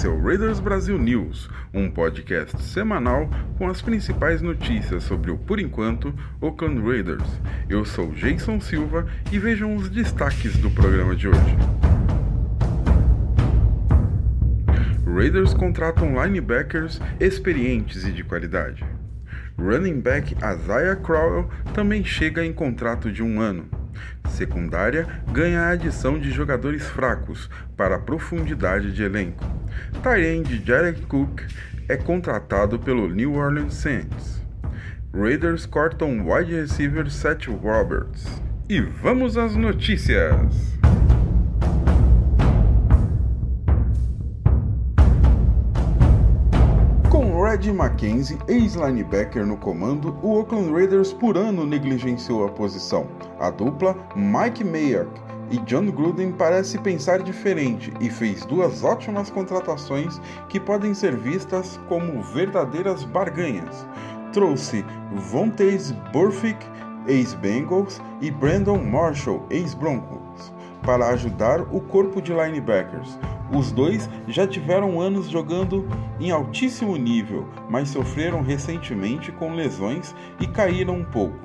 Esse é o Raiders Brasil News, um podcast semanal com as principais notícias sobre o, por enquanto, Oakland Raiders. Eu sou Jason Silva e vejam os destaques do programa de hoje. Raiders contratam linebackers experientes e de qualidade. Running back Isaiah Crowell também chega em contrato de um ano. Secundária ganha a adição de jogadores fracos para a profundidade de elenco. Tyrande Jared Cook é contratado pelo New Orleans Saints. Raiders cortam wide receiver Seth Roberts. E vamos às notícias! Red Mackenzie, ex-linebacker no comando, o Oakland Raiders por ano negligenciou a posição. A dupla, Mike Mayock e John Gruden parece pensar diferente e fez duas ótimas contratações que podem ser vistas como verdadeiras barganhas. Trouxe Vontaze Burfict, ex-Bengals, e Brandon Marshall, ex-Broncos, para ajudar o corpo de linebackers. Os dois já tiveram anos jogando em altíssimo nível, mas sofreram recentemente com lesões e caíram um pouco.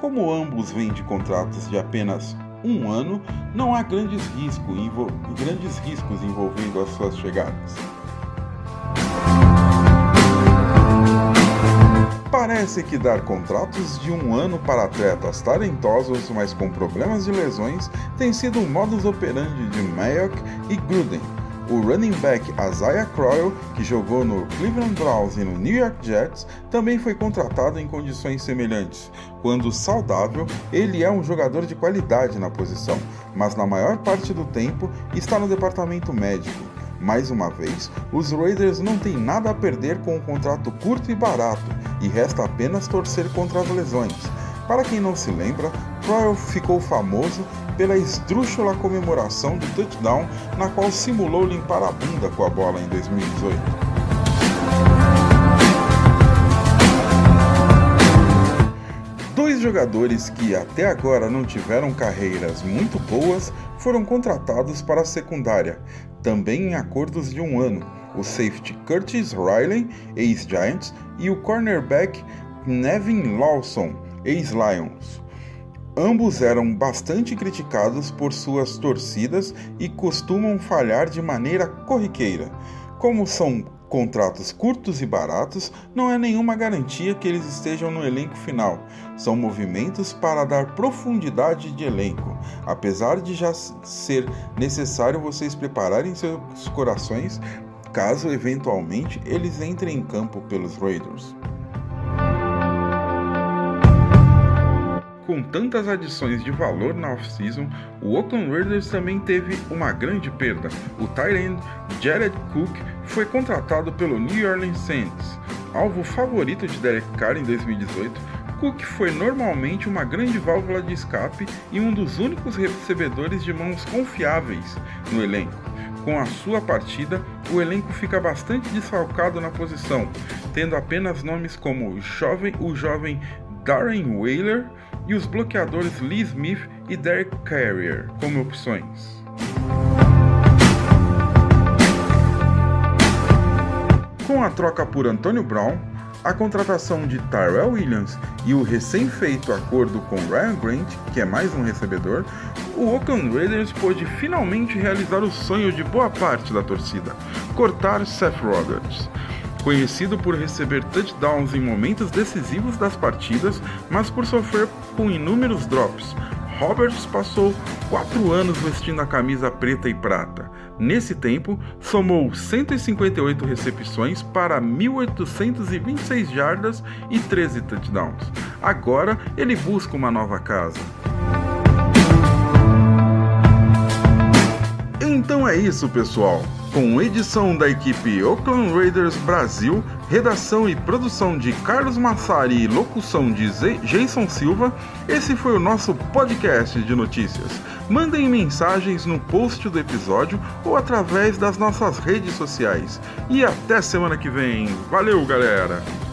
Como ambos vêm de contratos de apenas um ano, não há grandes, risco, grandes riscos envolvendo as suas chegadas. Parece que dar contratos de um ano para atletas talentosos, mas com problemas de lesões, tem sido um modus operandi de Mayock e Gruden, o running back Isaiah Crowell, que jogou no Cleveland Browns e no New York Jets, também foi contratado em condições semelhantes. Quando saudável, ele é um jogador de qualidade na posição, mas na maior parte do tempo está no departamento médico. Mais uma vez, os Raiders não têm nada a perder com um contrato curto e barato, e resta apenas torcer contra as lesões. Para quem não se lembra, Crowell ficou famoso pela esdrúxula comemoração do touchdown na qual simulou limpar a bunda com a bola em 2018. Dois jogadores que até agora não tiveram carreiras muito boas foram contratados para a secundária, também em acordos de um ano. O safety Curtis Riley, ex-Giants, e o cornerback Nevin Lawson, ex-Lions. Ambos eram bastante criticados por suas torcidas e costumam falhar de maneira corriqueira. Como são contratos curtos e baratos, não é nenhuma garantia que eles estejam no elenco final. São movimentos para dar profundidade de elenco, apesar de já ser necessário vocês prepararem seus corações caso eventualmente eles entrem em campo pelos Raiders. Tantas adições de valor na off-season, o Oakland Raiders também teve uma grande perda. O tight Jared Cook foi contratado pelo New Orleans Saints. Alvo favorito de Derek Carr em 2018, Cook foi normalmente uma grande válvula de escape e um dos únicos recebedores de mãos confiáveis no elenco. Com a sua partida, o elenco fica bastante desfalcado na posição, tendo apenas nomes como o jovem, o jovem Darren Whaler e os bloqueadores Lee Smith e Derek Carrier como opções. Com a troca por Antonio Brown, a contratação de Tyrell Williams e o recém-feito acordo com Ryan Grant, que é mais um recebedor, o Oakland Raiders pôde finalmente realizar o sonho de boa parte da torcida: cortar Seth Roberts conhecido por receber touchdowns em momentos decisivos das partidas, mas por sofrer com inúmeros drops. Roberts passou quatro anos vestindo a camisa preta e prata. Nesse tempo, somou 158 recepções para 1.826 jardas e 13 touchdowns. Agora ele busca uma nova casa. Então é isso, pessoal com edição da equipe Oakland Raiders Brasil, redação e produção de Carlos Massari e locução de Jason Silva, esse foi o nosso podcast de notícias. Mandem mensagens no post do episódio ou através das nossas redes sociais. E até semana que vem. Valeu, galera!